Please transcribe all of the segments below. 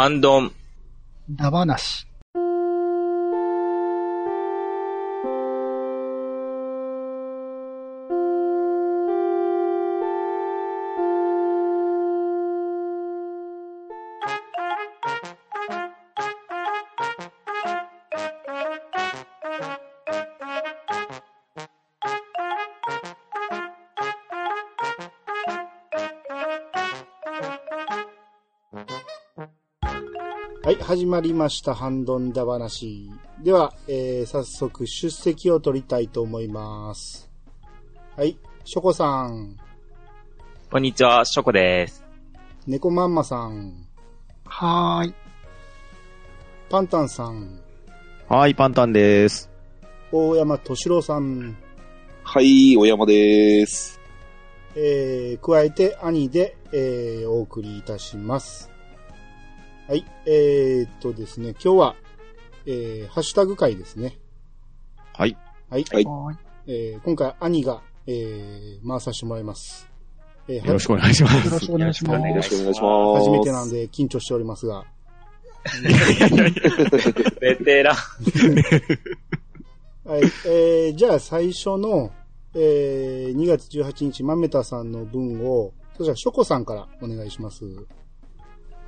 半ド始まりました、ハンドンダ話。では、えー、早速出席を取りたいと思います。はい、ショコさん、こんにちは、ショコです。猫まんまさん、はーい。パンタンさん、はい、パンタンです。大山敏郎さん、はい、お山です。えー、加えて兄で、えー、お送りいたします。はい、えー、っとですね、今日は、えー、ハッシュタグ会ですね。はい。はい、はい。えー、今回兄が、えー、回させてもらいます。えーよろしくお願いします。よろしくお願いしますよろしくお願いします。初めてなんで緊張しておりますが、ベテラン。はい、えー、じゃあ最初の、えー、2月18日、まめたさんの分を、そしたらショコさんからお願いします。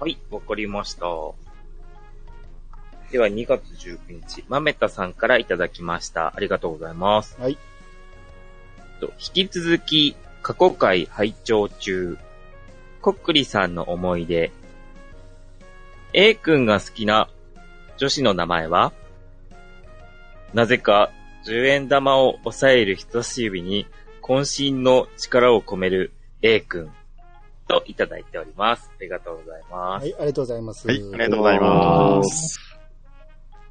はい、わかりました。では、2月19日、まめたさんからいただきました。ありがとうございます。はい。と引き続き、過去回拝聴中、こっくりさんの思い出、A 君が好きな女子の名前は？なぜか、10円玉を押さえる人差し指に、渾身の力を込める A 君といただいております。ありがとうございます。はい、ありがとうございます。はい、ありがとうございます。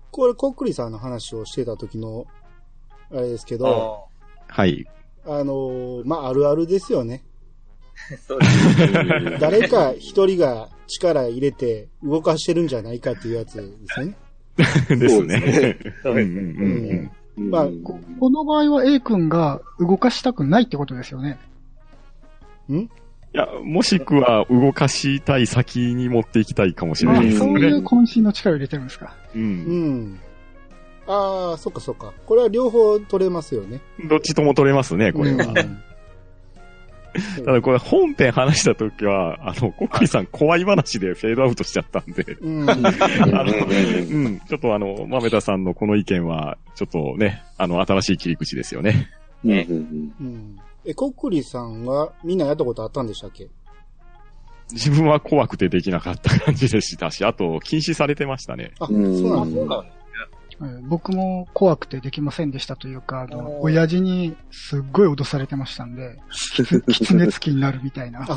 これ、こっくりさんの話をしてた時の、あれですけど、はい。あのーまあ、あるあるですよね。そうです。誰か一人が力入れて動かしてるんじゃないかっていうやつですね。ですね。そうですうんうんうんまあここの場合は A 君が動かしたくないってことですよね。いや、もしくは動かしたい先に持っていきたいかもしれあないですそういうね。渾身の力を入れてるんですか。う。うんん。ああ、そっかそっか。これは両方取れますよね。どっちとも取れますね、これは。うん ただこれ本編話した時は、あの、コックリさん怖い話でフェードアウトしちゃったんで、うん。あの、うん、ちょっとあの、豆田さんのこの意見は、ちょっとね、あの、新しい切り口ですよね。ねうん。え、こっくりさんはみんなやったことあったんでしたっけ？自分は怖くてできなかった感じでしたし、あと、禁止されてましたね。あ、うんそうなんですね。なんえー僕も怖くてできませんでしたというか、あの、親父にすっごい脅されてましたんで、きつ狐付きになるみたいな。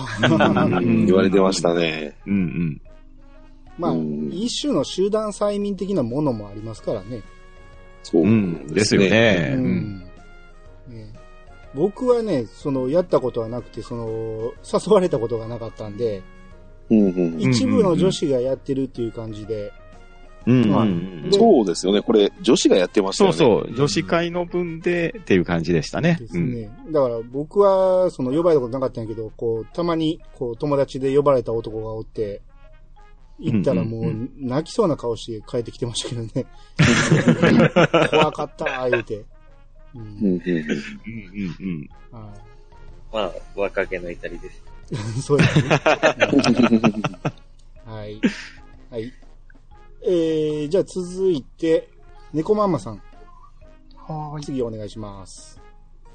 言われてましたね。うんうん。まあ、うん一種の集団催眠的なものもありますからね。そううん、ですよ。ね。ううんん。ね僕はね、その、やったことはなくて、その、誘われたことがなかったんで、うんうん一部の女子がやってるっていう感じで、うんうんまあうんでそうですよね。これ、女子がやってましたよね。そうそう、女子会の分でっていう感じでしたね。ですね。だから僕は、その、呼ばれたことなかったんやけど、こう、たまに、こう、友達で呼ばれた男がおって、行ったらもう、泣きそうな顔して帰ってきてましたけどね。怖かった、言うて。う。うんんうんうんうんうんうん。はまあ、若気の至りです。い。そうですね。はい。はい。えー、じゃあ続いて、猫マンマさん、はーい。次お願いします。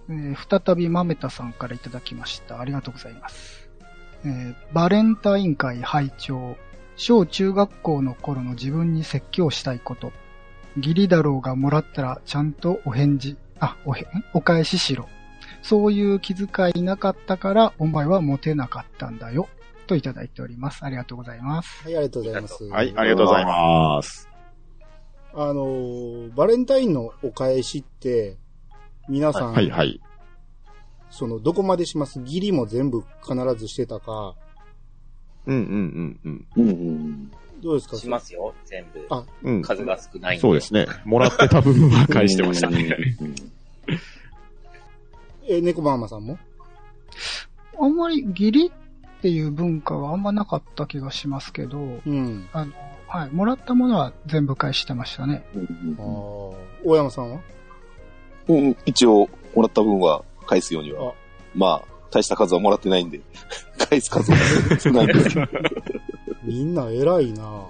えー再び豆田さんからいただきました。ありがとうございます。えーバレンタイン会拝聴小中学校の頃の自分に説教したいこと。義理だろうがもらったらちゃんとお返事、あ、おへん、お返ししろ。そういう気遣いなかったから、お前はモテなかったんだよ。といただいております。ありがとうございます。はい、ありがとうございます。はい、ありがとうございます。あのー、バレンタインのお返しって、皆さん、はいはい。その、どこまでします？義理も全部必ずしてたか、うんうんうんうんうんどうですか？しますよ、全部。あうん。うん。数が少ないんで。そうですね。もらってた分は返してましたね。え、猫ママさんも？あんまり義理っっていう文化はあんまなかった気がしますけど、うん。あの、はい、もらったものは全部返してましたね。うんああ。大山さんは？うんうん一応、もらった分は返すようにあは。まあ、大した数はもらってないんで、返す数は少ないんです。みんな偉いな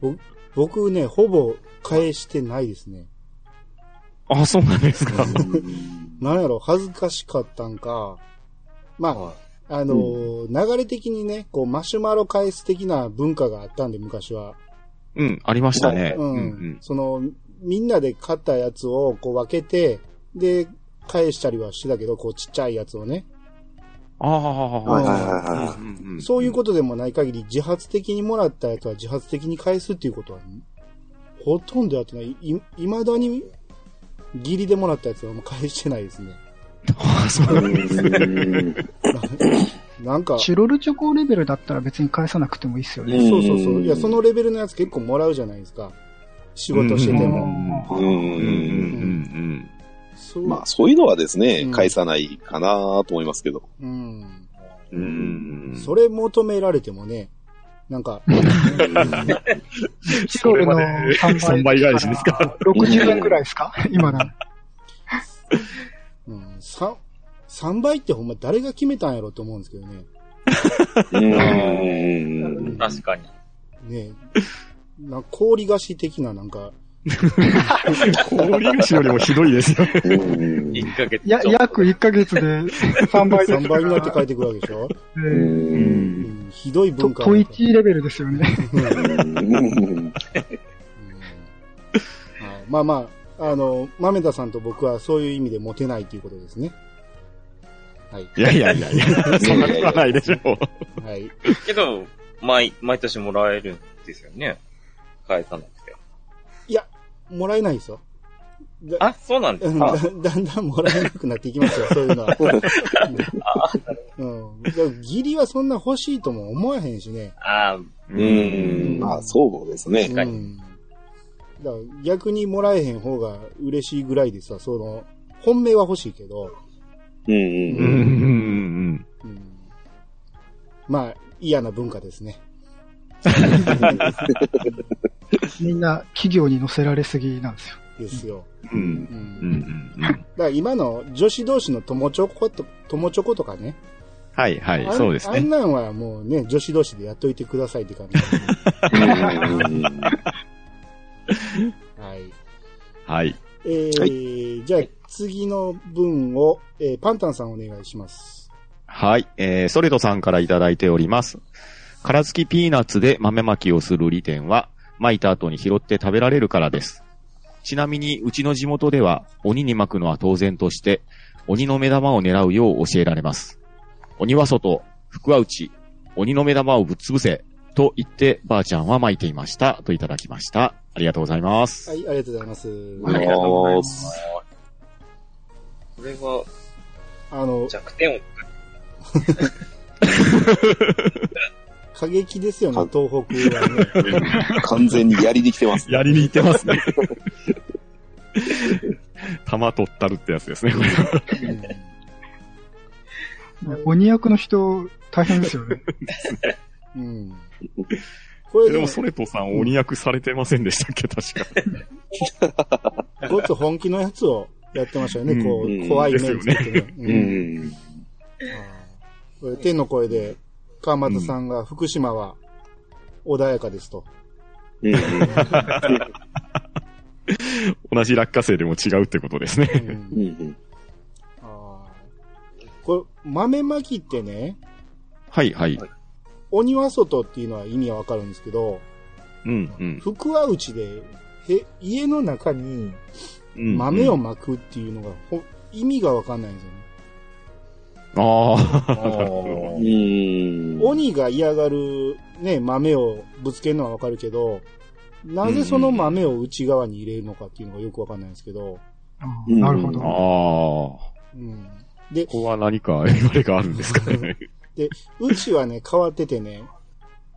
ぼ僕ね、ほぼ返してないですね。あ、そうなんですか。なんやろ、恥ずかしかったんか。まあ、はあのー流れ的にね、こう、マシュマロ返す的な文化があったんで、昔は。うん、ありましたね。うん。うんその、みんなで買ったやつをこう分けて、で、返したりはしてたけど、こう、ちっちゃいやつをね。ああ、はいはいはいそういうことでもない限り、自発的にもらったやつは自発的に返すっていうことは、ほとんどやってない。い、未だに、義理でもらったやつはもう返してないですね。あ そうい。う んなんか、チロルチョコレベルだったら別に返さなくてもいいですよね。うんそうそうそう。いや、そのレベルのやつ結構もらうじゃないですか。仕事しててうも。うんうんうんうんまあ、そういうのはですね、うん返さないかなと思いますけど。うん。うんうん。それ求められてもね、なんか、チロルの3倍。3倍返しですか？60円くらいですか？今だ。うん、3、三倍ってほんま誰が決めたんやろと思うんですけどね。うんい。確かに。ねな氷菓子的ななんか、氷菓子よりもひどいですよ。うん1ヶ月約1ヶ月で3倍です3倍になって帰ってくるわけでしょ、えうん、ひどいと、文化と1レベルですよね。まあまあ、あの、豆田さんと僕はそういう意味でモテないということですね。はい。いやいやいやいや、そんなことはないでしょう。はい。けど、毎、毎年もらえるんですよね。返さなくて。いや、もらえないですよ。だあ、そうなんでうんすか。だ だんだんもらえなくなっていきますよ、そういうのは。うん。だから義理はそんな欲しいとも思わへんしね。あうん。まあ、そうですね。かにうん。だから逆にもらえへん方が嬉しいぐらいでさ、その、本命は欲しいけど、うんうんうんうんうんうん、まあ、嫌な文化ですね。みんな企業に乗せられすぎなんですよ。ですよ。うん。ううん。んうん。うん。だから今の女子同士の友チョコと、友チョコとかね。はいはいそうですね。あんなんはもうね、女子同士でやっといてくださいって感じ。うん。はい。はい。えーじゃあ次の文を、えーパンタンさん。お願いします。はい。えー、ソレドさん。からいただいております。殻付きピーナッツで豆まきをする利点は、巻いた後に拾って食べられるからです。ちなみに、うちの地元では、鬼に巻くのは当然として、鬼の目玉を狙うよう教えられます。鬼は外、福は内、鬼の目玉をぶっ潰せ、と言って、ばあちゃんは巻いていました。といただきました。ありがとうございます。はい、ありがとうございます。ありがとうございます。これはあの、弱点を、過激ですよね、東北はね。完全にやりに来てます。やりに行ってますね。玉取ったるってやつですね、これは。鬼役の人、大変ですよね。うん。うんこれでもでも、、ソレトさん鬼役されてませんでしたっけ、確か。ごっつ本気のやつをやってましたよね、こうんう、怖い目つけてね。ううんん。これ天の声で、川又さんが、福島は穏やかですと。う ん同じ落花生でも違うってことですね。うんうんあーこれ、豆まきってね、はいはい。鬼は外っていうのは意味はわかるんですけど、うんうん福は内で、へ家の中にうん。豆をまくっていうのが、ほ意味がわかんないんですよね。ああ。うん。鬼が嫌がるね、豆をぶつけるのはわかるけど、なぜその豆を内側に入れるのかっていうのがよくわかんないんですけど、あうんなるほど。ああ。こうん。で、こは何か言われがあるんですかね。うちはね、変わっててね、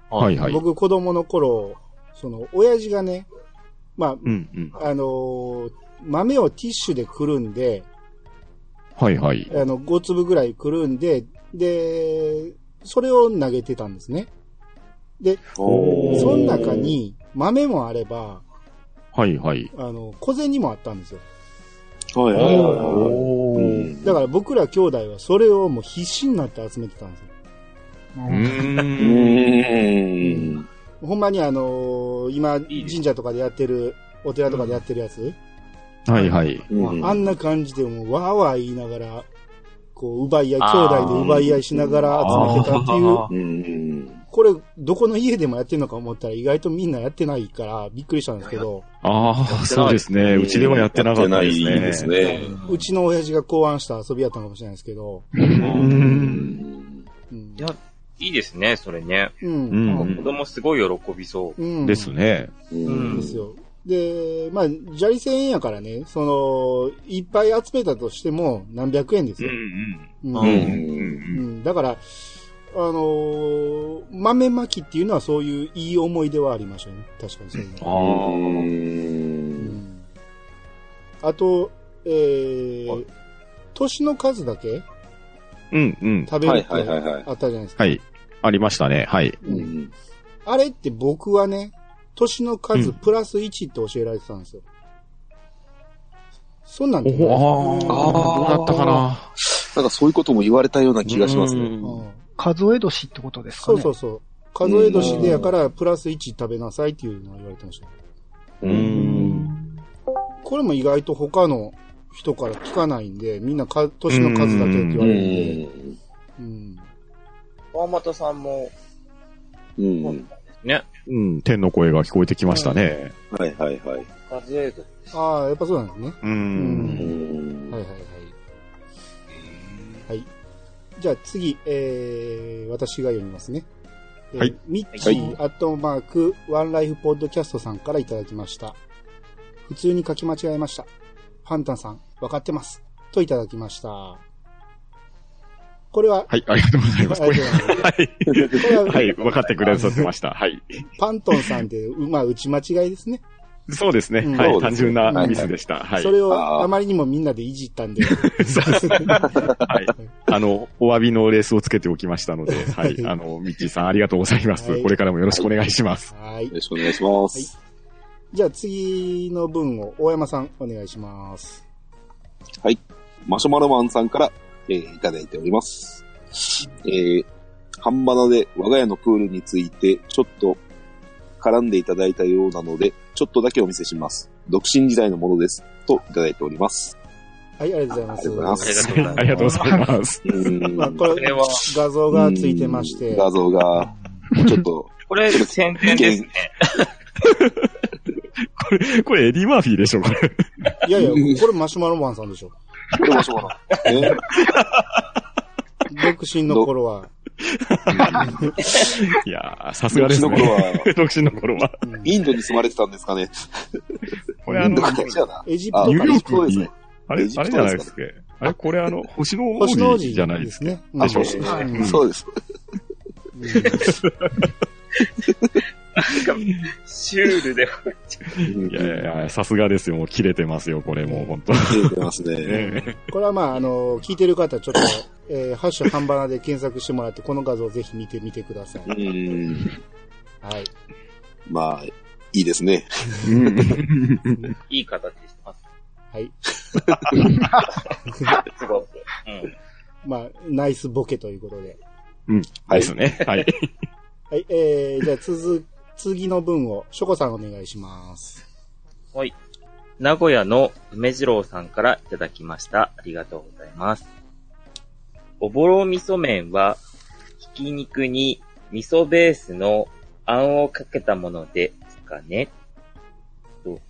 はいはい。僕子供の頃、その、親父がね、まあ、うんうん。あのー豆をティッシュでくるんで、はいはい。あの、5粒ぐらいくるんで、で、それを投げてたんですね。おーその中に豆もあれば、はいはい。あの、小銭もあったんですよ。はいはいはいはい。だから僕ら兄弟はそれをもう必死になって集めてたんですよ。うん。ほんまにあのー今、神社とかでやってる、お寺とかでやってるやつ、はいはい。うんあんな感じでもうわーわー言いながら、こう、奪い合い、兄弟で奪い合いしながら集めてたっていう、あうん。これ、どこの家でもやってんのか思ったら意外とみんなやってないからびっくりしたんですけど、ああ、そうですね。うちではやってなかったですね。ですね。うちの親父が考案した遊びやったのかもしれないですけど、う。うんん。うんい。や、いいですね、それね。う。うんん子供すごい喜びそう。うん。ですね。うんですよ。で、まあ、砂利1000円やからね、その、いっぱい集めたとしても何百円ですよ。うんううん。うんだから、あのー豆まきっていうのはそういういい思い出はありましたよね。確かにそういうの。あう。うんんあと、えー、年の数だけうんうん。食べるってはいはいはいはいあったじゃないですか。はい。ありましたね。はい。ううんん。あれって僕はね、年の数うんプラス1って教えられてたんですよ。そんなんておお、ああ、どうだったかな。なんかそういうことも言われたような気がしますね。うんうん数え年ってことですかね。そうそうそう。数え年でやからプラス1食べなさいっていうのを言われてました。うーん。これも意外と他の人から聞かないんで、みんなか年の数だけって言われるんで、うん。川又さんも、うん。ね。うん。天の声が聞こえてきましたね。はいはいはい。数える。ああ、やっぱそうなんですね。う。うんんはいはいはい。はい。じゃあ次、えー、私が読みますね。えーはい。ミッチー、アットマーク、ワンライフポッドキャストさんからいただきました。普通に書き間違えました。ファンタンさん、わかってます。といただきました。これは、はい、ありがとうございます。はい。ははい、分かってくださってました。はい。パントンさんで、うまあ、打ち間違いですね。そうですね。うんはい。そうです単純なミスでした。はい。それをあまりにもみんなでいじったんで。はい。あの、お詫びのレースをつけておきましたので、ははいい。あの、ミッチーさんありがとうございますはい。これからもよろしくお願いします。はいよ。ろしくお願いします。じゃあ次の文を大山さんお願いします。マシュマロマンさんから、えーいただいております。えー、半ばなで我が家のプールについてちょっと絡んでいただいたようなので、ちょっとだけお見せします。独身時代のものです。といただいております。はい、ありがとうございます。ありがとうございますありがとうございます。ありがとうございます。うーんまあ、これは、画像がついてまして。画像が、ちょっと、これ、宣伝ですね。これ、これエディ・マーフィーでしょ、これ。いやいや、これマシュマロマンさんでしょ。これマシュマロ。ね独身の頃は。いやー、さすがです独身の頃ね。は、独身の頃は。うんインドに住まれてたんですかね。これあのニューヨークね、あれ、あれじゃないですか。あれ、これあの、星の王子子じゃないですか。ですね。うんそうです。シュールで。いやいやいや、さすがですよ。もう切れてますよ、これもう本当。切れてますね。ねこれはまあ、あの、聞いてる方、ちょっと、えー、ハッシュ半ばなで検索してもらって、この画像をぜひ見てみてください。うーん。はい。まあ、いいですね。いい形してます。はい。すごく。うん。まあ、ナイスボケということで。ですね。はい。はい、えー、じゃあ続、次の文を、ショコさんお願いします。はい。名古屋の梅次郎さんからいただきました。ありがとうございます。おぼろ味噌麺は、ひき肉に味噌ベースのあんをかけたものですかね。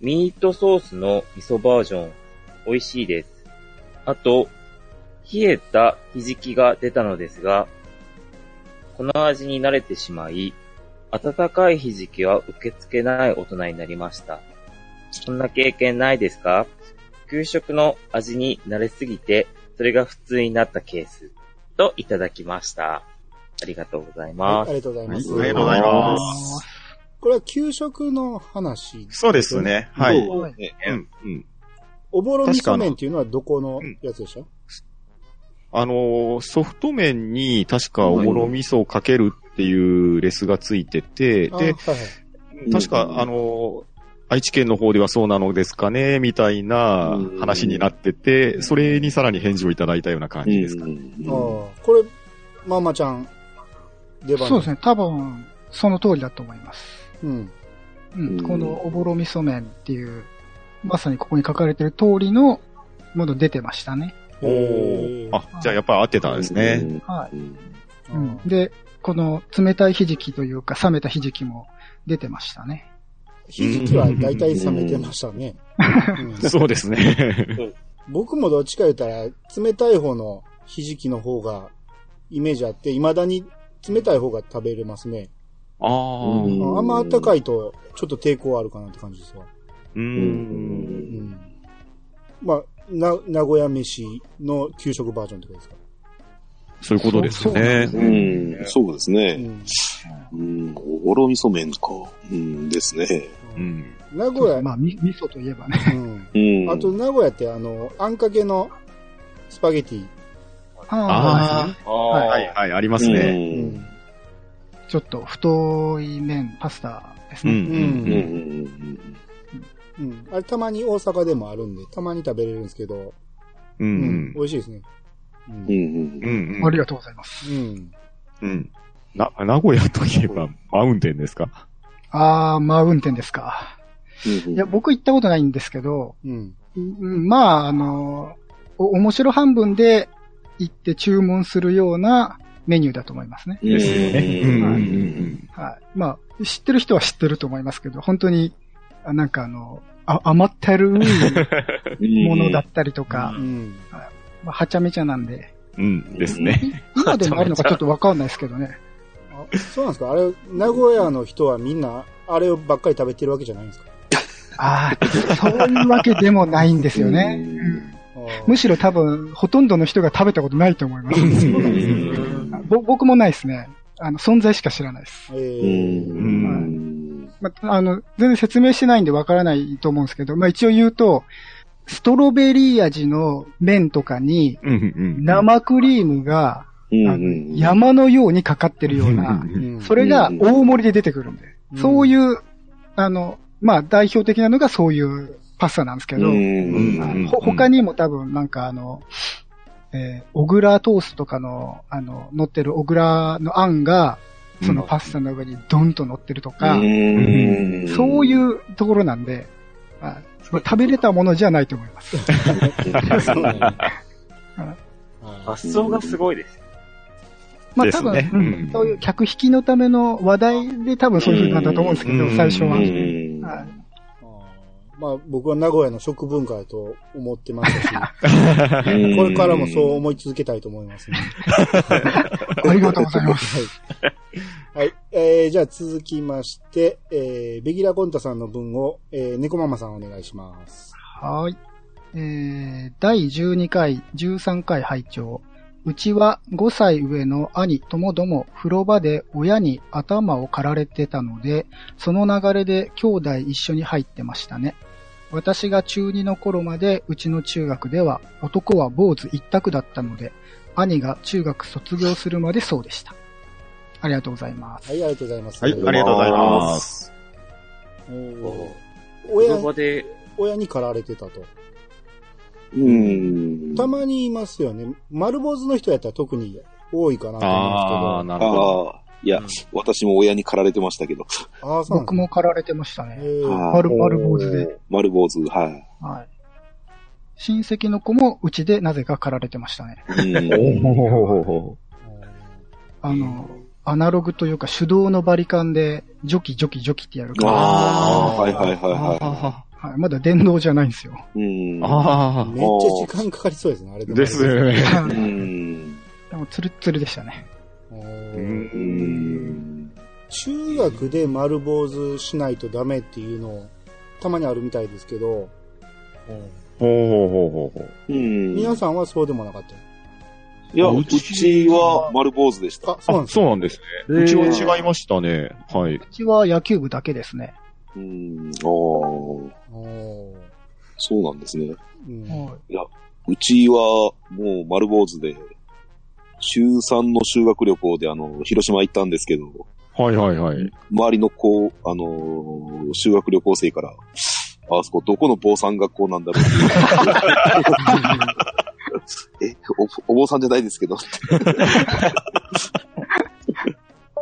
ミートソースの味噌バージョン、美味しいです。あと、冷えたひじきが出たのですが、この味に慣れてしまい、温かいひじきは受け付けない大人になりました。そんな経験ないですか？給食の味に慣れすぎて、それが普通になったケース。といただきました。ありがとうございはい、ます。ありがとうございます。はいありがとうございます。これは給食の話。そうですね。はい。う？ん。うん。おぼろ味噌麺っていうのはどこのやつでした、あの、ソフト麺に確かおぼろ味噌をかけるっていうレスがついてて、で。確か、あの、愛知県の方ではそうなのですかね、みたいな話になってて、それにさらに返事をいただいたような感じですか。うんああ、これ、ママちゃん、出番。そうですね。多分、その通りだと思います。うん。うん。うんこのおぼろ味噌麺っていう、まさにここに書かれてる通りのもの出てましたね。おーあ、じゃあやっぱり合ってたんですね。はい。うんうん。で、この冷たいひじきというか、冷めたひじきも出てましたね。ひじきは大体冷めてましたね。うんそうですね。僕もどっちか言ったら、冷たい方のひじきの方がイメージあって、未だに冷たい方が食べれますね。ああ。うんあんまあったかいと、ちょっと抵抗あるかなって感じですわ。う。うんん。まあ、な、名古屋飯の給食バージョンってことですか？そういうことですよね。そううん、そうですうね。ん。うん、おぼろ味噌麺か。うん、ですね。うん。名古屋、まあ、み、味噌といえばね。うん。うん。あと、名古屋って、あの、あんかけのスパゲティ。あああ。はいはい、ありますう。ね。うんん。ちょっと太い麺、パスタですうん。ね。うん、うん、うんうん。うん。あれ、たまに大阪でもあるんで、たまに食べれるんですけど、ううんん。美味しいですね。うんうん、うん。うん。ありがとうございます。うん。うん。な、名古屋といえば、マウンテンですか？あー、マウンテンですか。うんいや、僕行ったことないんですけど、うん。うんまあ、あの、お面白半分で行って注文するようなメニューだと思いますね。ですよね。ううんん。うん。はい。まあ、知ってる人は知ってると思いますけど、本当に、あなんかあの、あ甘ったるい ものだったりとか、うん。まあ、はちゃめちゃなんで、うん。ですね。今でもあるのかちょっとわかんないですけどね。あそうなんですか？あれ、名古屋の人はみんな、あればっかり食べてるわけじゃないんですか？ああ、そういうわけでもないんですよね。むしろ多分、ほとんどの人が食べたことないと思います。ぼ僕もないですね。あの、存在しか知らないです。えうーん。まあ、あの、全然説明してないんでわからないと思うんですけど、まあ一応言うと、ストロベリー味の麺とかに。生クリームが、山のようにかかってるような、うんそれが大盛りで出てくるんで、うん。そういう、あの、まあ代表的なのがそういうパスタなんですけど、他にも多分なんかあの、えー、オグラトーストとかの、あの、乗ってるオグラのあんが、そのパスタの上にドンと乗ってるとか、うん。そういうところなんで、まあ、食べれたものじゃないと思います。発想がすごいです。まあ多分、そういう客引きのための話題で多分そういう風なんだと思うんですけど、うん最初は。まあ僕は名古屋の食文化だと思ってましたし、うんこれからもそう思い続けたいと思いますね。ありがとうございます。はい。はい。えー、じゃあ続きまして、えー、ベギラコンタさんの分を、えー、猫ママさんお願いします。はい。えー、第12回、13回拝聴うちは5歳上の兄ともども風呂場で親に頭を刈られてたので、その流れで兄弟一緒に入ってましたね。私が中2の頃までうちの中学では男は坊主一択だったので、兄が中学卒業するまでそうでした。ありがとうございます。はい、ありがとうございます。はい、ありがとうございます。お親呂、場で、親に駆られてたと。うん。たまにいますよね。丸坊主の人やったら特に多いかなとああ、思なるほど。ああ、いや、私も親に駆られてましたけど。ああ、そう僕も刈られてましたね。丸丸坊主で。丸坊主、はい。はい。親戚の子もうちでなぜか刈られてましたね。うんお あの、アナログというか手動のバリカンで、ジョキジョキジョキってやるから、ああ、はいはいはいははい、まだ電動じゃないんですよ。い。うん。あめっちゃ時間かかりそうですね、あれあ、もですよね。うん。でも、ツルッツルでしたね。おうん。中学で丸坊主しないとダメっていうの、たまにあるみたいですけど、ほうほうほうほうほう。うん。皆さんはそうでもなかった。いや、ううちちは丸坊主でした。あ、そうなんあ、ですそうなんですね。うちは違いましたね。はい。うちは野球部だけですね。うん。ああ、おそうなんですね。ーうんはうちはもう丸坊主で、中3の修学旅行であの、広島行ったんですけど、はいはいはい。周りの子、あのー修学旅行生から、あそこどこの坊さん学校なんだろうっていう えお、お坊さんじゃないですけど。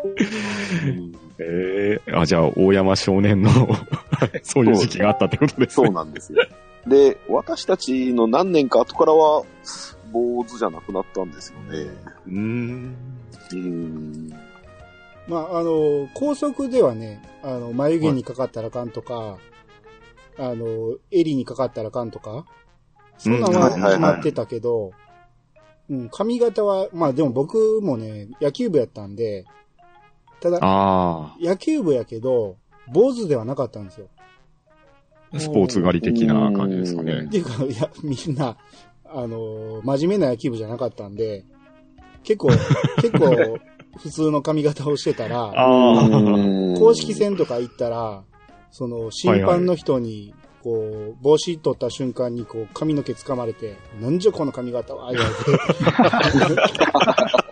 う んええあ、じゃあ、大山少年の そういう時期があったってことですね。そうなんですよ。で、私たちの何年か後からは、坊主じゃなくなったんですよね。うーん。うん。まあ、あの、高速ではね、あの、眉毛にかかったらあかんとか、あの、襟にかかったらあかんとか、そんなのはうん決まってたけど、うん、髪型は、まあでも僕もね、野球部やったんで、ただ、あ野球部やけど、坊主ではなかったんですよ。あ、スポーツ狩り的な感じですかうねっ。ていうか、いや、みんな、あの、真面目な野球部じゃなかったんで、結構、結構、普通の髪型をしてたら、公式戦とか行ったら、その、審判の人に、こう、帽子取った瞬間に、こう、髪の毛掴まれて、なんじゃこの髪型は、言われて、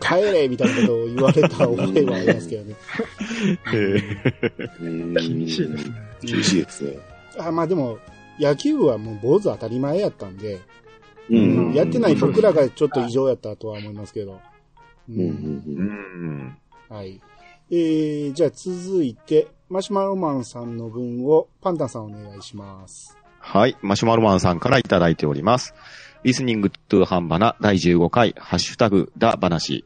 帰れみたいなことを言われた覚えはありますけどね。え厳しいですね。厳しいですね。あまあでも、野球部はもう坊主当たり前やったんで、ううんやってない僕らがちょっと異常やったとは思いますけど。うん。はい。えー、じゃあ続いて、マシュマロマンさんの分をパンタンさんお願いします。はい。マシュマロマンさんからいただいております。リスニングトゥハンバナ第15回、ハッシュタグ、ダ話。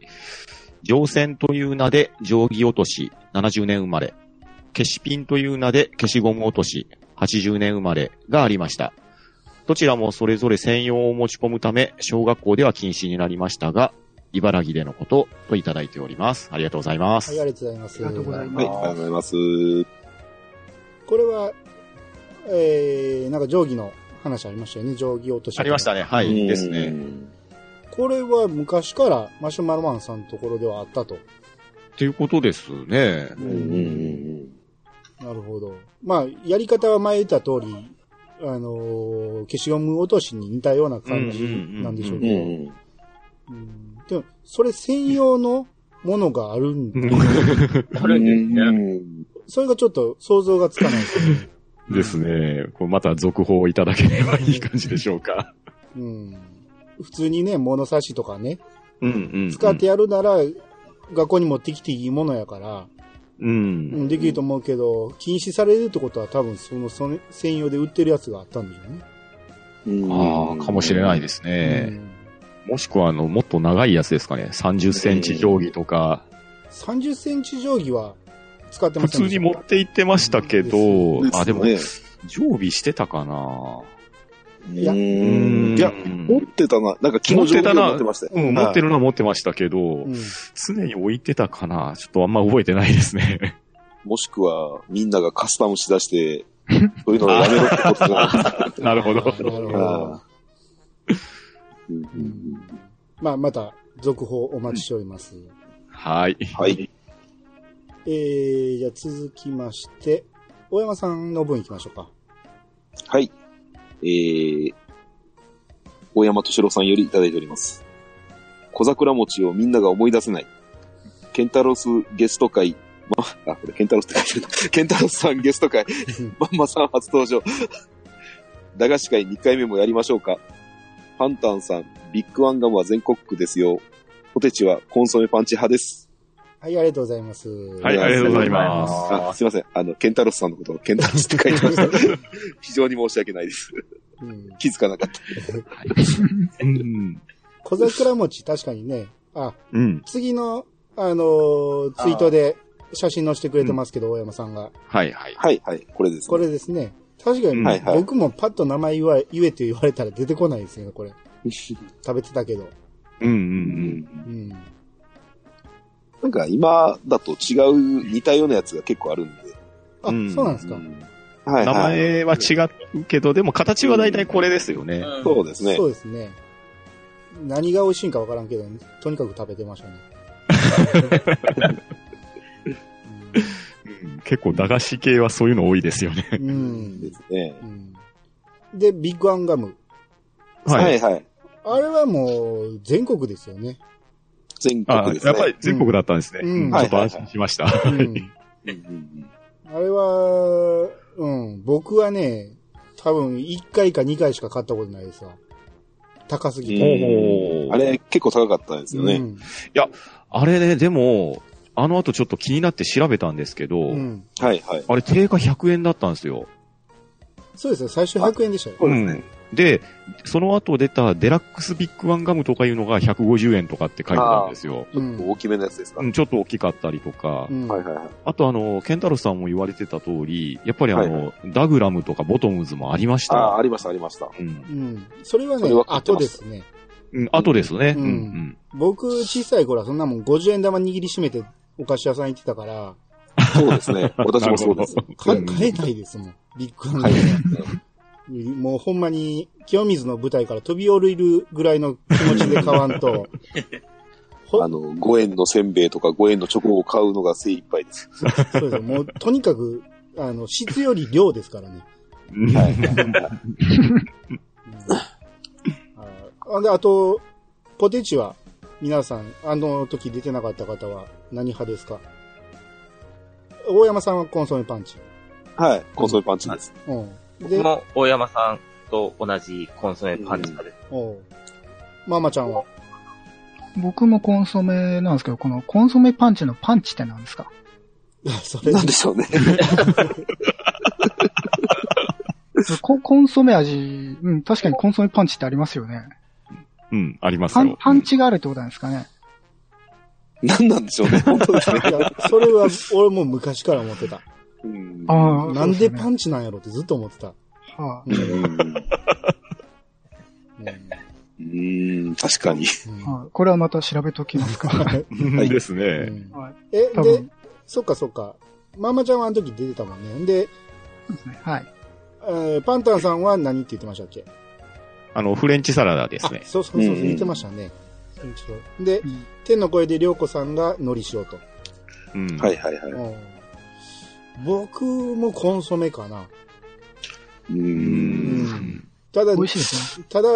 乗船という名で定規落とし、70年生まれ。消しピンという名で消しゴム落とし、80年生まれがありました。どちらもそれぞれ専用を持ち込むため、小学校では禁止になりましたが、茨城でのことといただいております。ありがとうございます。はい、ありがとうございます。ありがとうございはい、ありがとうございます。これは、えー、なんか定規の話ありましたよね、定規落とし。ありましたね。はい。ですね。これは昔からマシュマロマンさんのところではあったと。っていうことですね。うんなるほど。まあ、やり方は前言った通り、あのー消しゴム落としに似たような感じなんでしょううん。けど、うんうんでも、それ専用のものがあるんで、あるんですね。ね。それがちょっと想像がつかないですよね。ですね。これまた続報いただければいい感じでしょうか。うん。普通にね、物差しとかね、うんうん。使ってやるなら、学校に持ってきていいものやから、う。うんん、できると思うけど、禁止されるってことは多分そのその専用で売ってるやつがあったんでしょうね。ああ、かもしれないい。ですね。うんもしくは、あの、もっと長いやつですかね。30センチ定規とか。30センチ定規は使ってま普せんでした通に持って行ってましたけど、あ、でも、ね常備してたかないやいや、持ってたな。なんか昨日上手持ってましたよ。うん、持ってるのは持ってましたけど、うん。常に置いてたかなちょっとあんま覚えてないですね。もしくは、みんながカスタムしだして、そういうのをやめろってことじゃないなるほど。なるほど。あーうんうんまあ、また、続報お待ちしております。はい。はい。えー、じゃあ続きまして、大山さんの分行きましょうか。はい。えー、大山敏郎さんよりいただいております。小桜餅をみんなが思い出せない。ケンタロスゲスト会、ま、あ、これケンタロスって書いてるな。ケンタロスさんゲスト会、マンマさん初登場。駄菓子会2回目もやりましょうか。パンタンさん、ビッグワンガムは全国区ですよ。ポテチはコンソメパンチ派です。はい、ありがとうございます。はい、ありがとうございます。あ、すいません。あの、ケンタロスさんのことをケンタロスって書いてました。非常に申し訳ないです。うん気づかなかった。うん。小桜餅、確かにね、あ、うん。次の、あのーツイートで写真載せてくれてますけど、大山さんが。はい、はい。はい、はい。これです、ね。これですね。確かに、はいはい僕もパッと名前言わ言えって言われたら出てこないですね、これ。食べてたけど。うん、うん、うん。なんか今だと違う似たようなやつが結構あるんで。あ、うんそうなんですか。はい、名はい。前は違うけど、でも形は大体これですよね。うんそうですねそ。うですね。何が美味しいんかわからんけど、とにかく食べてましたね。うん結構駄菓子系はそういうの多いですよね。うん。うんですね。うんで、ビッグアンガム。は。はいい、はい。ああれはもう、全国ですよね。全あ国ですね。やっぱり全国だったんですね。うんちょっと安心しました。あれは、うん、僕はね、多分1回か2回しか買ったことないですわ。高すぎうんて。あれ結構高かったんですよね。うんあれね、でも、あの後ちょっと気になって調べたんですけど、うん。はいはい。あれ定価100円だったんですよ。そうですよ、最初100円でしたよ。そうですね。で、その後出たデラックスビッグワンガムとかいうのが150円とかって書いてたんですよ。ちょっと大きめのやつですか？うんちょっと大きかったりとか、うんはいはいはい。あとあの、ケンタロスさんも言われてた通り、やっぱりあの、はダグラムとかボトムズもありましああ、た。ありましたありました。うん。うん。それはねそれは、買って後ですね。うん、後ですね。ううんん。僕、小さい頃はそんなもん50円玉握りしめてお菓子屋さん行ってたから、そうですね。私もそうです。買えないですもん。ビッグワンはい。もうほんまに、清水の舞台から飛び降りるぐらいの気持ちで買わんと、ほあの、5円のせんべいとか5円のチョコを買うのが精一杯です。そうですよ。もう、とにかく、あの、質より量ですからね。うんはい。で、あと、ポテチは、皆さん、あの時出てなかった方は何派ですか？大山さんはコンソメパンチ。はい。コンソメパンチです。うん。で、僕も大山さんと同じコンソメパンチ派です。おうママちゃんは？僕もコンソメなんですけど、このコンソメパンチのパンチって何ですか？それ、なんでしょうね。ココンソメ味、うん、確かにコンソメパンチってありますよね。うん、ありますパンよ。パンチがあるってことなんですかね。なんなんでしょうね。本当ですね。いや、それは俺も昔から思ってた。うんああ、なんでパンンチなんやろってずっと思ってた。はうんうんうーん、確かに。うんいはいこれはまた調べときますか。はいですね。うんはいえ、多で分、そっかそっか。ママちゃんはあの時出てたもんね。で、そうですね。はい。えーパンタンさんは何って言ってましたっけ？あの、フレンチサラダですあね、。そうそうそう、うん言ってましたね。でう、ん天の声で涼子さんが海苔塩と。うん。はいはいはい。うん僕もコンソメかな。うんんただ美、味しいですね。ただ、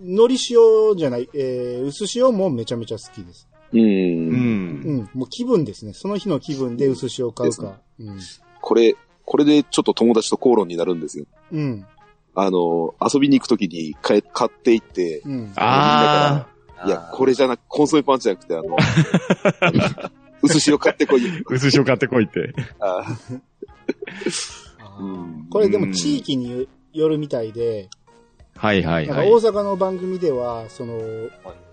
海苔塩じゃない、えー、薄塩もめちゃめちゃ好きです。う。うん。うんん、もう気分ですね。その日の気分で薄塩買うか。うん。これ、これでちょっと友達と口論になるんですよ。うん。あの、遊びに行くときに買え買っていって、うん。あいや、これじゃなく、コンソメパンチじゃなくて、あの、薄塩買ってこい薄塩買ってこいって。これでも地域によるみたいで、はいはいはい。大阪の番組では、その、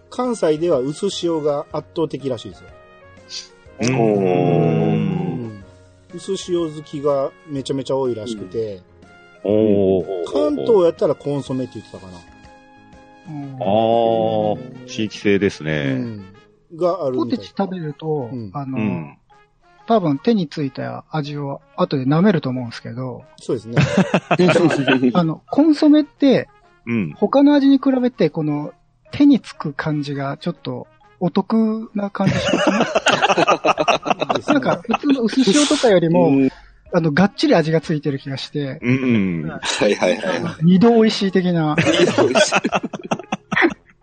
関西では薄塩が圧倒的らしいですよ。うんおーうん。薄塩好きがめちゃめちゃ多いらしくて、おー。関東やったらコンソメって言ってたかな。うんああ、地域性ですうね。ん。があるポテチ食べると、うんあの、うん。多分手についた味を後で舐めると思うんですけど、そうですね。あの、コンソメってうん。他の味に比べてこの手につく感じがちょっとお得な感じしますね。なんか普通の薄塩とかよりも、うんあの、がっちり味がついてる気がして、うんうん。はいはいはい。二度美味しい的な。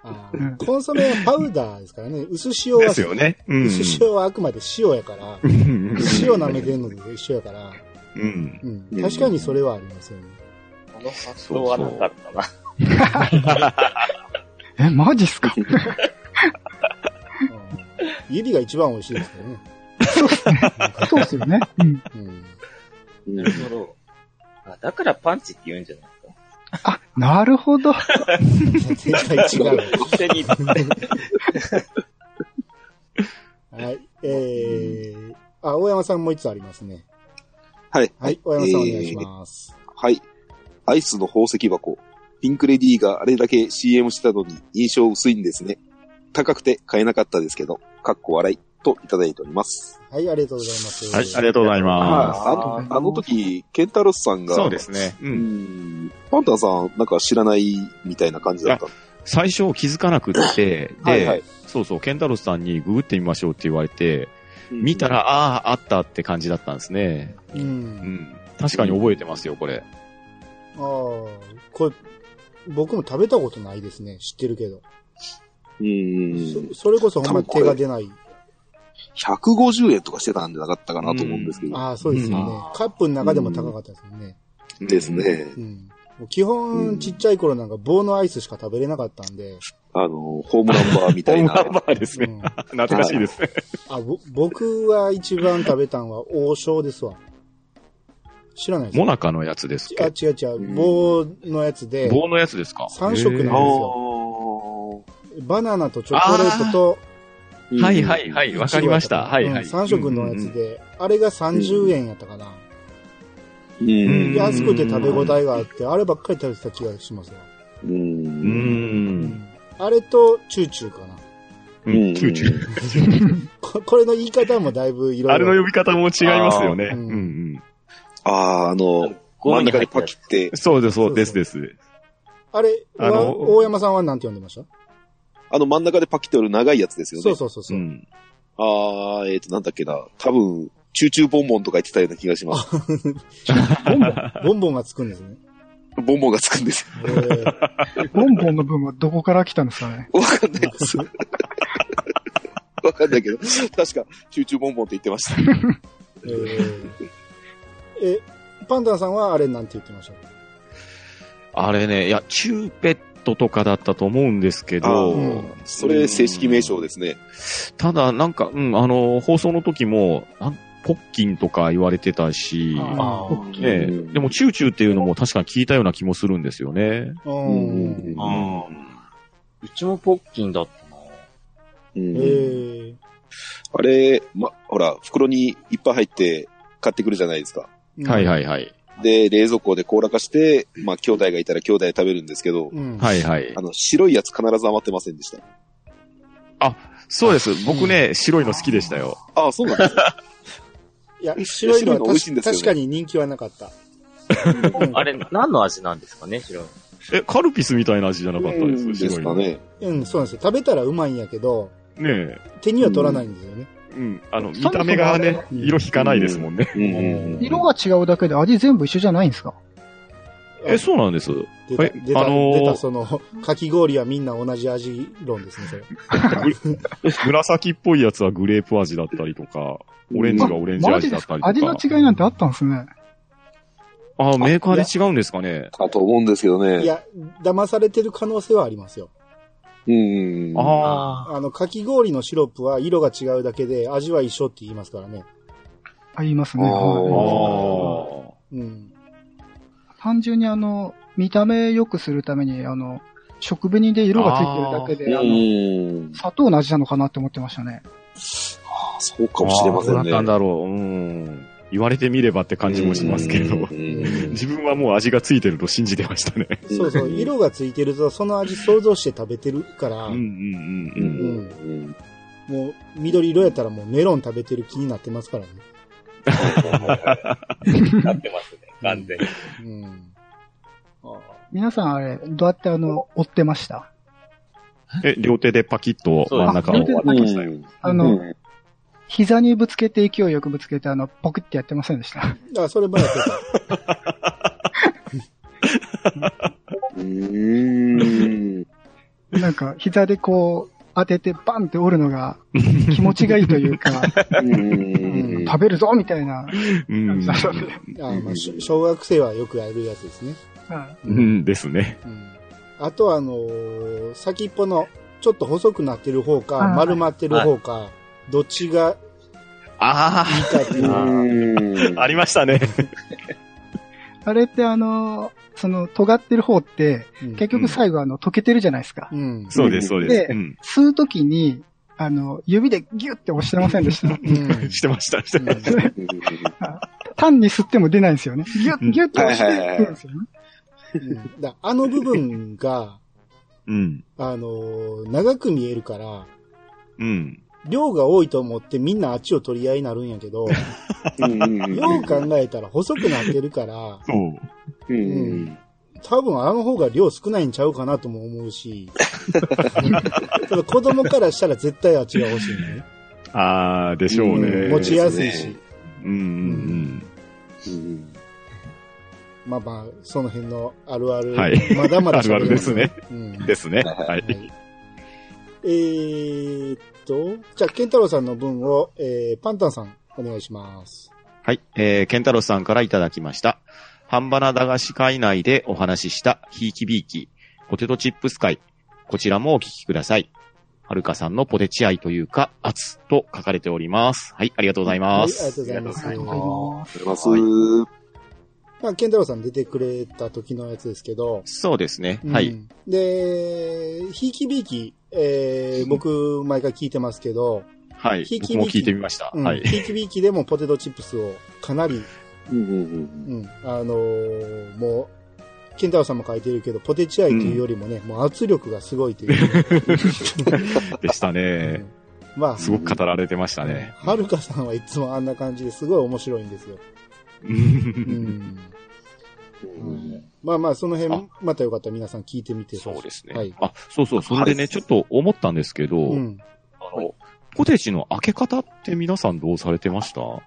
あうんーコンソメはパウダーですからね。薄塩は、ですよね。うん。薄塩はあくまで塩やから、うん。塩舐めてんのと一緒やから、うん。うん。確かにそれはありますよね。この発想はなかったな。え、マジっすか？うん指が一番美味しいですけどね。そうっすよね。うん。うん。なるほど。あだからパンチって言うんじゃないですか。あ、なるほど。絶対違う。手に、はい。えー、あ、大山さんもう一つありますね？はい。はい。大山さんお願いします。はい。アイスの宝石箱。ピンクレディーがあれだけ CM したのに印象薄いんですね。高くて買えなかったですけど、かっこ笑いといただいております。はい、ありがとうございます。はい、ありがとうございあまあの、あの時、ケンタロスさんす。が、そうですね。う。うんん。パンタンさん、なんか知らないみたいな感じだった。最初気づかなくって、はいはいで、そうそう、ケンタロスさんにググってみましょうって言われて、うん見た、ら、ああ、あったって感じだったんですね。う。うんん。確かに覚えてますよ、これ。ああ、これ、僕も食べたことないですね。知ってるけど。うん。そそれこそほんま手が出ない。150円とかしてたんじゃなかったかなと思うんですけど。ああ、そうですよね、うんカップの中でも高かったですよね。ですね。うん。基本、ちっちゃい頃なんか棒のアイスしか食べれなかったんで。あの、ホームランバーみたいな。ホームランバーですね。うん、懐かしいですね。あぼ僕は一番食べたんは王将ですわ。知らないですモナカのやつですあ、か違う違う。棒のやつで、棒のやつですか？三色なんですあよ。バナナとチョコレートと、ーはいはいはい、わかりました。はいはい。3色のやつで、あれが30円やったかな。うん。安くて食べ応えがあって、あればっかり食べてた気がしますわ。う。うんん。あれと、チューチューかな。うん、チューチュー。ここれの言い方もだいぶいろいろ。あれの呼び方も違いますよね。うんうん。ああ、あの、真ん中でパキって、そうです、そうです、です。あれ、あのわ大山さんは何て呼んでました？あの真ん中でパキっておる長いやつですよね。そうそうそうそうう。ん。ああ、えっ、と、なんだっけな。多分、チューチューボンボンとか言ってたような気がします。ボンボン、ボンボンがつくんですね。ボンボンがつくんですえーボンボンの分はどこから来たんですかね？よ。わかんないです。わかんないけど、確か、チューチューボンボンって言ってました。えーえ、パンダンさんはあれなんて言ってました？あれね、いや、チューペットとかだったと思うんですけあど、うんそれ正式名称ですね。ただ、なんか、うん、あの、放送の時も、ポッキンとか言われてたし、ねうんでも、チューチューっていうのも確かに聞いたような気もするんですよね。う。うんん。あうちもポッキンだったな。うんえーあれ、ま、ほら、袋にいっぱい入って買ってくるじゃないですか。はいはいはい。で、冷蔵庫で凍らかして、まあ、兄弟がいたら兄弟で食べるんですけど、うん。はいはいあ。の、白いやつ必ず余ってませんでした。そうです。僕ね、白いの好きでしたよ。ああ、そうなんですか。いや、白いのは美味しいんですよね確かに人気はなかった。う んあれ、何の味なんですかね、白い。え、カルピスみたいな味じゃなかったです。で白いの。すかね。うん、そうなんですよ。食べたらうまいんやけど、ねえ。手には取らないんですよね。うん。あの、見た目がね、うん色引かないですもんね。うんうんうん色が違うだけで味全部一緒じゃないんですか？え、そうなんです。出た、はい出た、あのー出た、その、かき氷はみんな同じ味論ですね、それ。紫っぽいやつはグレープ味だったりとか、オレンジがオレンジ味だったりとか。味の違いなんてあったんですね。あ、メーカーで違うんですかね。かと思うんですけどね。いや、騙されてる可能性はありますよ。うんうんうん。ああの、かき氷のシロップは色が違うだけで味は一緒って言いますからね。あ、言いますね。あーあ。はいあうん。単純にあの、見た目良くするために、あの、食紅で色がついてるだけで、あうの、ん。砂糖の味なのかなって思ってましたね。ああそうかもしれませんね。どうだったんだろう。うん。言われてみればって感じもしますけどうん。うん自分はもう味がついてると信じてましたね。そうそう、色がついてると、その味想像して食べてるから、うんうんううんんもう緑色やったらもうメロン食べてる気になってますからね。なってますね、完全に。うん。あ皆さんあれ、どうやってあの、追ってました？うん。え、両手でパキッと真ん中をそうです割りましたよ。あの、うん膝にぶつけて勢いよくぶつけてあの、ポクってやってませんでした？あ、それもやってた。うーん。なんか、膝でこう、当ててバンって折るのが気持ちがいいというか、うん食べるぞみたいな。小学生はよくやるやつですね。はいうんですね。うん。あとはあのー先っぽのちょっと細くなってる方か、はい丸まってる方か、どっちがあいいかっていうあ、ありましたね。あれってあの、その、尖ってる方って、うん結局最後あの、溶けてるじゃないですか。うん。そうです、そうです。でうん。吸うときに、あの、指でギュッて押してませんでした。うん。してました、してました。単に吸っても出ないんですよね。ギュッ、ギュッて押してるんですよね。あの部分が、うん。あのー長く見えるから、うん。量が多いと思ってみんなあっちを取り合いになるんやけど、うんよう考えたら細くなってるから、そう。うん多分あの方が量少ないんちゃうかなとも思うし、ただ子供からしたら絶対あっちが欲しいね。ああ、でしょうね。うん持ちやすいしですね。うんうんうんまあまあ、その辺のあるある、はいまだまだあるあるですね。うん。ですね。はいはい。えーっと、じゃあ、ケンタロウさんの分を、えー、パンタンさん、お願いします。はい。えー、ケンタロスさんからいただきました。半ばな駄菓子会内でお話しした、ひいきびいき、ポテトチップス会。こちらもお聞きください。はるかさんのポテチ愛というか、圧と書かれております。はい、ありがとうございはい、ありがます。とうございます。ありがとうございます。ありがとうございまあ、ケンタロウさん出てくれた時のやつですけど、そうですね。うんはい。。で、ひいきびいき、えー、僕、毎回聞いてますけど、はいひい。き僕も聞いてみました。うん、はい。ひいきびいきでもポテトチップスをかなり、うんうんうんうん、あのーもう、ケンタロウさんも書いてるけど、ポテチ愛というよりもね、もう圧力がすごいという。でしたね。まあ、すごく語られてましたね。はるかさんはいつもあんな感じですごい面白いんですよ。ううんん。うんまあまあ、そのあ辺、またよかったら皆さん聞いてみてそうですね。はい。あ、そうそう。それでね、はいちょっと思ったんですけど、うん。あの、ポテチの開け方って皆さんどうされてました？あ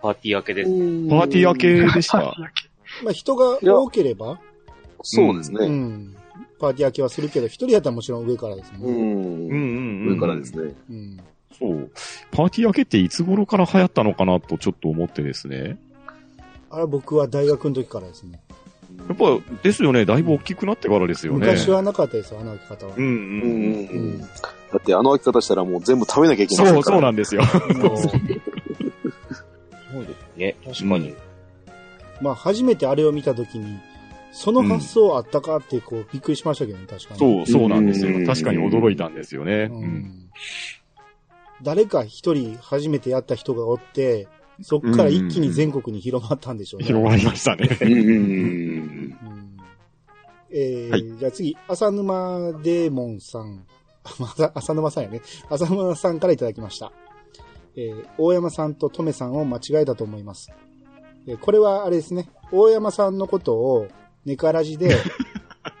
パーティー明けです。パーティー明けでした。まあ、人が多ければ、うそうですね。ん。パーティー明けはするけど、一人やったらもちろん上からですもね。うんん。うんうんうん。上からですね。うん。そう。パーティー明けっていつ頃から流行ったのかなとちょっと思ってですね。あれ僕は大学の時からですね。やっぱ、ですよね。だいぶ大きくなってからですよね。昔はなかったですよ、あの開き方は。うんう。うんうん。だってあの開き方したらもう全部食べなきゃいけませんそう、から。そうなんですよ。もうそうですね。確かに。まあ、初めてあれを見た時に、その発想あったかって、こう、びっくりしましたけどね、確かに。そう、そうなんですようん。確かに驚いたんですよね。ううんん。誰か一人初めてやった人がおって、そっから一気に全国に広まったんでしょうね。広がりましたね。えーはいじゃあ次、浅沼デーモンさん。浅沼さんやね。浅沼さんからいただきました。えー大山さんとトメさんを間違えたと思います。えーこれはあれですね。大山さんのことをネカラジで、うん。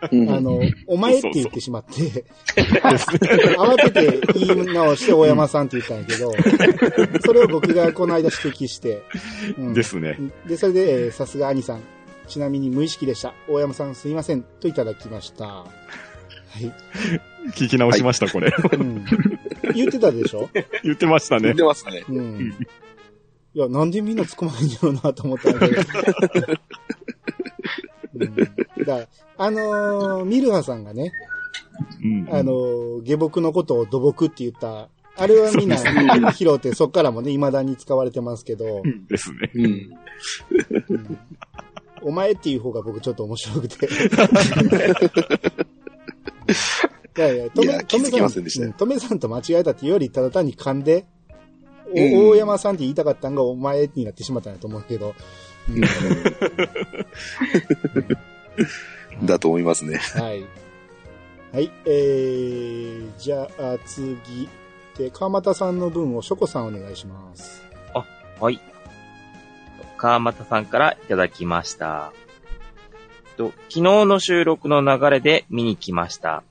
あの、お前って言ってしまって、慌てて言い直して大山さんって言ったんやけど、それを僕がこの間指摘して、うんですね。で、それで、えーさすが兄さん。ちなみに無意識でした。大山さんすいません。といただきました。はい。聞き直しました、これ。うん、言ってたでしょ？言ってましたね言っ。てますね。うん。いや、なんでみんな突っ込まないんだろうなと思ったんだけど。うん、だあのーミルハさんがね、うん。あのー下僕のことを土木って言った、あれはみんな拾って、そっからもね、未だに使われてますけど、ですね。うん。うん。お前っていう方が僕ちょっと面白くて。いやいや、トいやメトメ気づきませんでしたよ。うんトメさんと間違えたっていうより、ただ単に噛んで、おうん。大山さんって言いたかったんがお前になってしまったんやと思うけど、うんだと思いますね。はい。はい、えー、じゃあ次。で、川又さんの分をショコさんお願いします。はい。川又さんからいただきました。と昨日の収録の流れで見に来ました。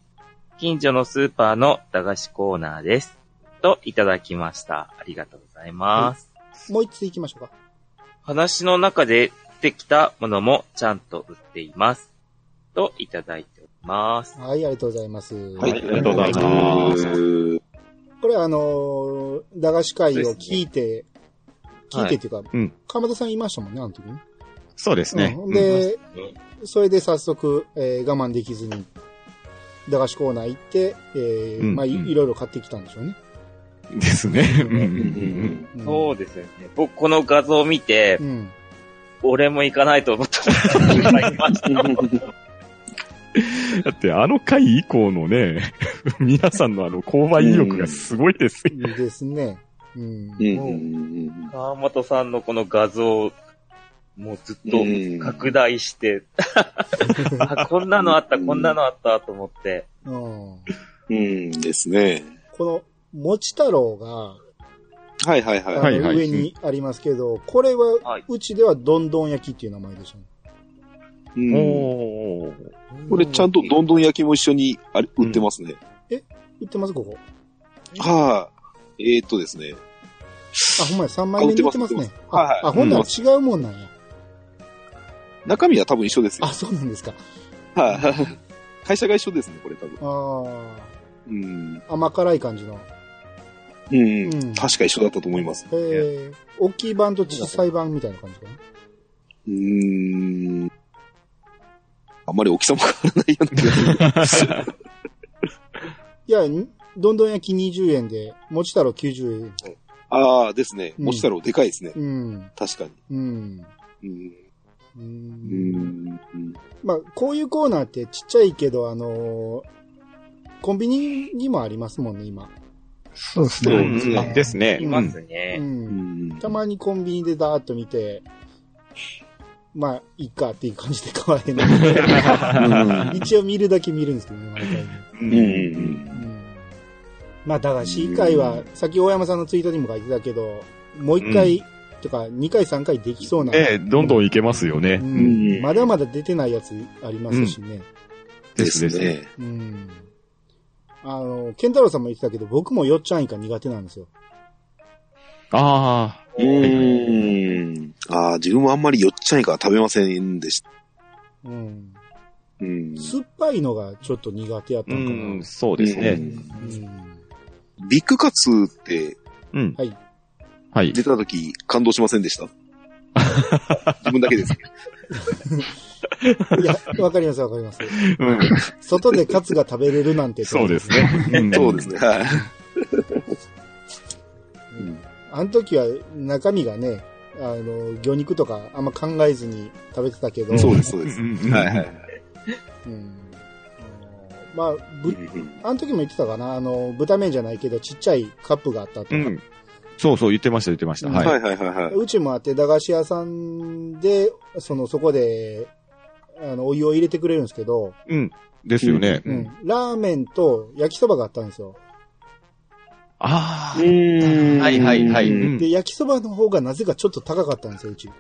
近所のスーパーの駄菓子コーナーです。といただきました。ありがとうございます。もう一つ行きましょうか。話の中で出てきたものもちゃんと売っています。といただいております。はい、ありがとうございます。はい。ありがとうございますす。これあのー駄菓子会を聞いて、聞いてっていうか、うん川又さん言いましたもんね、あの時ね。そうですね。うん、で、それで早速、えー我慢できずに、駄菓子コーナー行って、えーうんまあい、うんいろいろ買ってきたんでしょうね。うんですね。うんうんうんうんそうですよね。僕この画像を見て、うん。俺も行かないと思った人がいっぱいいました。だってあの回以降のね、皆さんのあの購買意欲がすごいですよ。いいですね。うん。うんうんうん川本さんのこの画像、もうずっうんと拡大して、あ、こんなのあった、こんなのあったと思って、うん。うんですね。この、もち太郎が、はいはいはい。あのはいはい上にありますけど、これは、はい。うちではどんどん焼きっていう名前でしたね。うん。これちゃんとどんどん焼きも一緒にあれ売ってますね。売ってます？ここ。はい。えーっとですね。あ、ほんまや、3枚目に売ってますね。あはいはいあ、ほんなら違うもんなんや。中身は多分一緒ですよ。あ、そうなんですか。はい。会社が一緒ですね、これ多分。あうん。あ、甘辛い感じの。うん。うん確か一緒だったと思います。へえ。大きい版と小さい版みたいな感じかな？うーん。あんまり大きさも変わらないような気がする。いや、にどんどん焼き20円で、もち太郎90円。ああ、ですね。うんもち太郎でかいですね。うん。確かに。うん。うん。う。うんん。まあ、こういうコーナーってちっちゃいけど、あのーコンビニにもありますもんね、今。そうですうね。んあですね。いますう。ね。うんん。たまにコンビニでダーッと見て、まあ、いっかっていう感じで買わへんので一応見るだけ見るんですけどね、毎回ね。うん。うんうんまあ、だから、市議会は、さっき大山さんのツイートにも書いてたけど、もう一回、とか、二回、三回できそうな。ねどんどんいけますよねう。うんんまだまだ出てないやつありますしね。ですですね。うん。あの、ケンタロウさんも言ってたけど、僕もよっちゃんいか苦手なんですよ。ああ、うーん。ああ、自分もあんまりよっちゃいから食べませんでした。うん。うん。酸っぱいのがちょっと苦手やったうのかな。ん、そうですね。うんビッグカツってうん。はい。はい。出た時感動しませんでした？自分だけです。いや、わかりますわかります。うん。外でカツが食べれるなんて。そうですね。うんそうですね。はい。うん。あの時は中身がね、あの、魚肉とかあんま考えずに食べてたけど。そうです、そうです。うんうんはいはいはい。うん。あのまあ、ぶ、あの時も言ってたかな、あの、豚麺じゃないけど、ちっちゃいカップがあったと。うん。そうそう、言ってました、言ってました。はい。はいはいはいはい。うちもあって、駄菓子屋さんで、その、そこで、あの、お湯を入れてくれるんですけど、うん。ですよね。ううんん。ラーメンと焼きそばがあったんですよ。ああ。んはいはいはい。ううんんで、焼きそばの方がなぜかちょっと高かったんですよ、うち。だか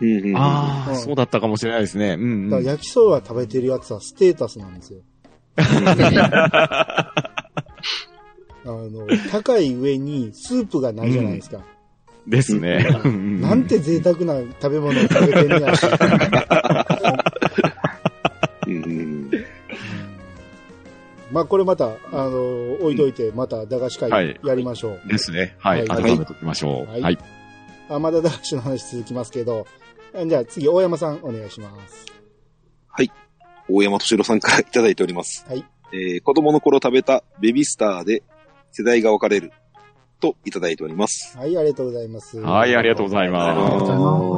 うんうんうんああ、そうだったかもしれないですね。うんうん。ら焼きそば食べてるやつはステータスなんですよ。あの、高い上にスープがないじゃないですか。ですね。なんて贅沢な食べ物を食べてんねや。うんうんまあこれまた、あの、置いといて、また駄菓子はい会やりましょう。ですね。はい。はい改めておきましょう。はいはい。あ、まだ駄菓子の話続きますけど、じゃあ次、大山さんお願いします。大山敏郎さんからいただいております。はい。えー子供の頃食べたベビースターで世代が分かれるといただいております。はい、ありがとうございます。はい、ありがとうございあまりがとうござ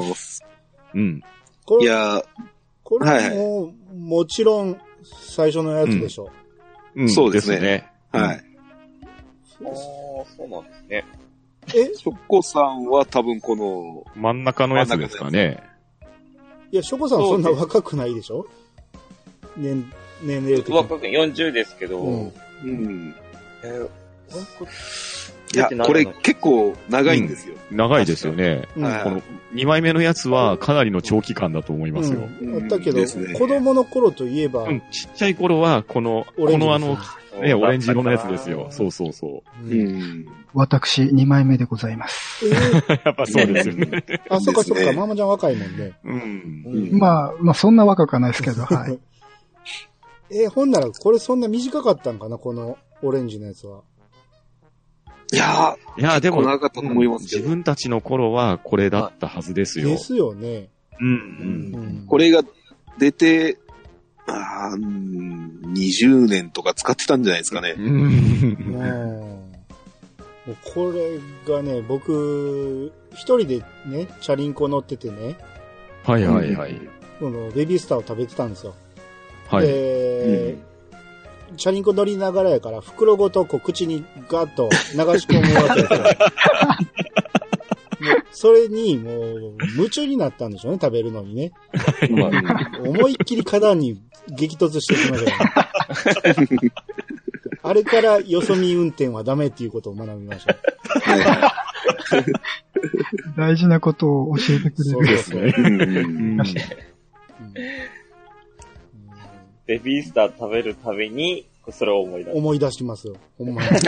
いますす。うん。これ、いやー、これはもう、もちろん、最初のやつでしょ。うんそうですね。はい。ああ、そうなんですね。え？チョコさんは多分この、真ん中のやつですかね。いや、ショコさんそんな若くないでしょ？年、年齢的に。若く40ですけど、うんうん。えーいや、これ結構長いんですよ。長いですよね。この2枚目のやつはかなりの長期間だと思いますよ。うんだけど、ね子供の頃といえば、うん、ちっちゃい頃は、この、このあの、ね、オレンジ色のやつですよ。う。そうそうそう。うんうん。私、2枚目でございます。えー やっぱそうですよね。あ、そっかそっか、ママちゃん若いもんね。うん。うんまあ、まあ、そんな若くはないですけど、はい。えーほんなら、これそんな短かったんかな、このオレンジのやつは。いやいや、でも、結構長かったと思いますけど自分たちの頃はこれだったはずですよで。すよね。うん、ううん。んこれが出て、あーうん20年とか使ってたんじゃないですかね。うんうんもうこれがね、僕、一人でね、チャリンコ乗っててね、はいはいはい。そのベビースターを食べてたんですよ。はい。で、チャリンコ乗りながらやから、袋ごとこう口にガッと流し込むわけですよ。もうそれにもう夢中になったんでしょうね、食べるのにね。思いっきり花壇に激突してきましたよ。あれからよそ見運転はダメっていうことを学びました。大事なことを教えてくれる。そうですね。ベビースター食べるたびに、それを思い出す。思い出しますよ。ほんまに。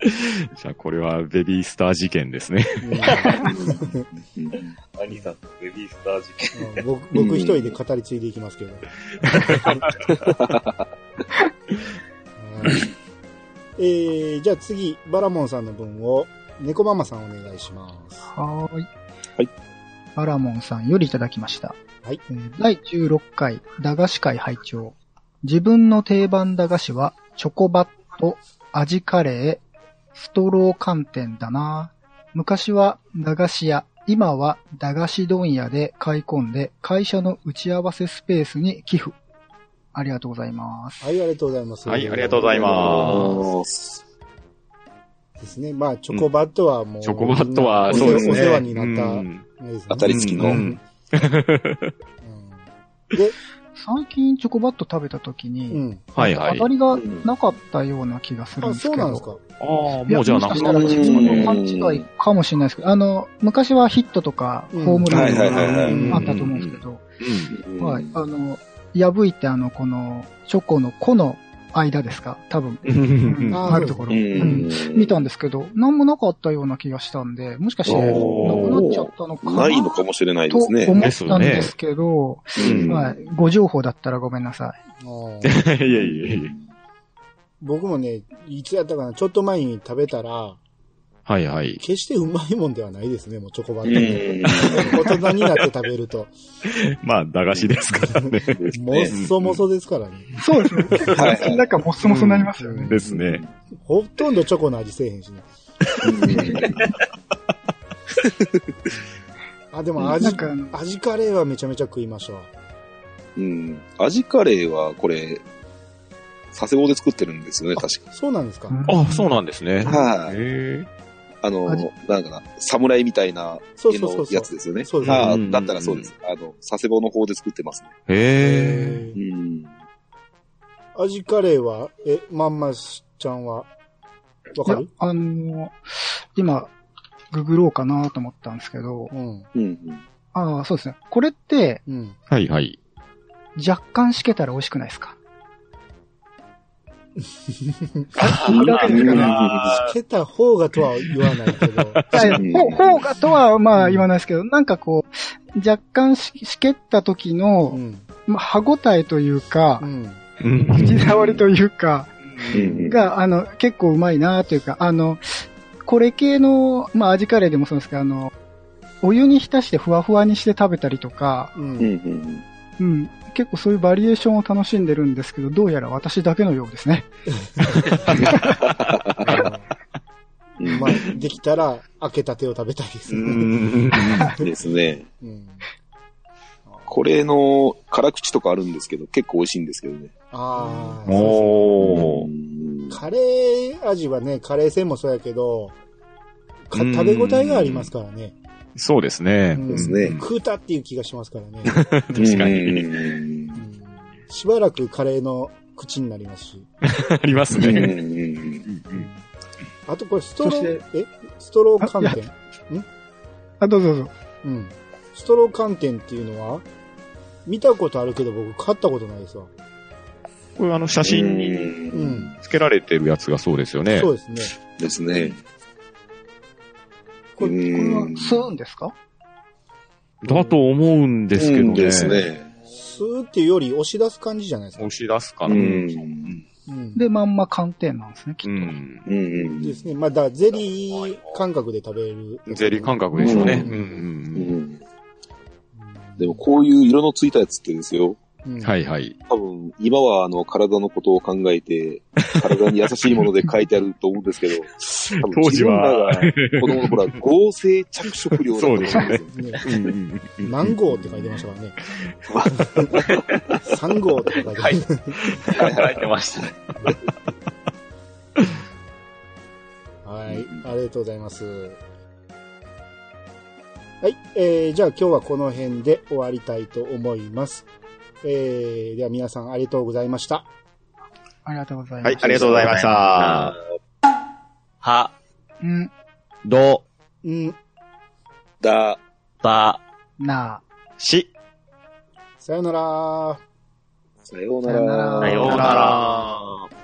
じゃあこれはベビースター事件ですね。兄さん、ベビースター事件。うん僕僕一人で語り継いでいきますけど。は いえー、じゃあ次、バラモンさんの分を、猫ママさんお願いします。はーい。はい。バラモンさんよりいただきました。はい。えー第16回駄菓子会拝聴自分の定番駄菓子は、チョコバット、味カレー、ストロー寒天だな昔は駄菓子屋、今は駄菓子問屋で買い込んで、会社の打ち合わせスペースに寄付。ありがとうございます。はい、ありがとうございます。はいありがとうございますですね。まあ、チョコバットはもう、チョコバットは、そうですね。お世話になった、ね当たり付きので、最近チョコバット食べた時うに、ん。はいはい当た。りがなかったような気がするんあ、ですけど。そうなんですか。ああ、もうじゃあなくもしかしたら自分の勘違いかもしれないですけど、あの、昔はヒットとか、うんホームランとかあったと思うんですけど、うんはい、あの、破いてあの、この、チョコの粉の間ですか？多分、うん。あるところ、ううん。ん。見たんですけど、なんもなかったような気がしたんで、もしかして、なくなっちゃったのかな？ないのかもしれないとですね。思ったんですけど、うん。はい、ご情報だったらごめんなさい。いやいやいや。僕もね、いつやったかな、ちょっと前に食べたら、はいはい。決してうまいもんではないですね、もうチョコバうット。ん。大人になって食べると。まあ、駄菓子ですからね。もっそもそですからね。そうですね。はい口の中もっそもそになりますよね。ですね。ほとんどチョコの味せえへんしね。あ、でも味味カレーはめちゃめちゃ食いましたわ。うん。味カレーは、これ、佐世保で作ってるんですよね、確か。そうなんですか？あ、そうなんですね。はい。へあの味、なんかな、侍みたいな絵のそうそうそうそう。やつですよね。そうですああ、うんだったらそうです。あの、佐世保の方で作ってますね。え。へえ。うん。味カレーは、え、まんまちゃんは、わいやかる、あの、今、ググろうかなと思ったんですけど、うん。うん。ああ、そうですね。これって、うん。はいはい。若干しけたら美味しくないですか？つけた方がとは言わないけど。いやほ方がとはまあ言わないですけど、なんかこう、若干ししけった時うの、ん。まあ、歯応えというか口触りというか、うんが、あの、結構うまいなというか、あの、これ系の、まあ味カレーでもそうですけど、あの、お湯に浸してふわふわにして食べたりとか、う。うんん。うん、結構そういうバリエーションを楽しんでるんですけど、どうやら私だけのようですね。う んまあ、できたら、開けたてを食べたいですうね。んですね。うん。これの辛口とかあるんですけど、結構美味しいんですけどね。ああ。おー。うんカレー味はね、カレー線もそうやけど、食べ応えがありますからね。そうですね。うんですね食うたっていう気がしますからね。確かに。しばらくカレーの口になりますし。ありますうんね。あとこれストロー、え？ストロー寒天？あ、どうぞどうぞ。うん。ストロー寒天っていうのは、見たことあるけど僕買ったことないですわ。これあの写真にうん。付けられてるやつがそうですよねそ。うですね。ですね。これこれは吸うんですか？だと思うんですけどね。ですね。スーっていうより押し出す感じじゃないですか？押し出すかな。うん。うん。で、まんま寒天なんですね、きっと。うん。うん。ですね。まあ、だゼリー感覚で食べる。ゼリー感覚でしょうね。ううんんうんうんでもこういう色のついたやつってですよ。うんうん。はいはい。多分、今はあの、体のことを考えて、体に優しいもので書いてあると思うんですけど、当時は子供の頃は合成着色料だと思うんですよ。ねうんうんうん何号って書いてましたからね。3号って書いてまはいした。書いてましたね。はい。ありがとうございます。はい。えー、じゃあ今日はこの辺で終わりたいと思います。えー、では皆さんありがとうございました。ありがとうございます。はい、ありがとうございました。は、うん、ど、うん。だ、ば、なし、さよなら。さようなさようなら。らさようなら。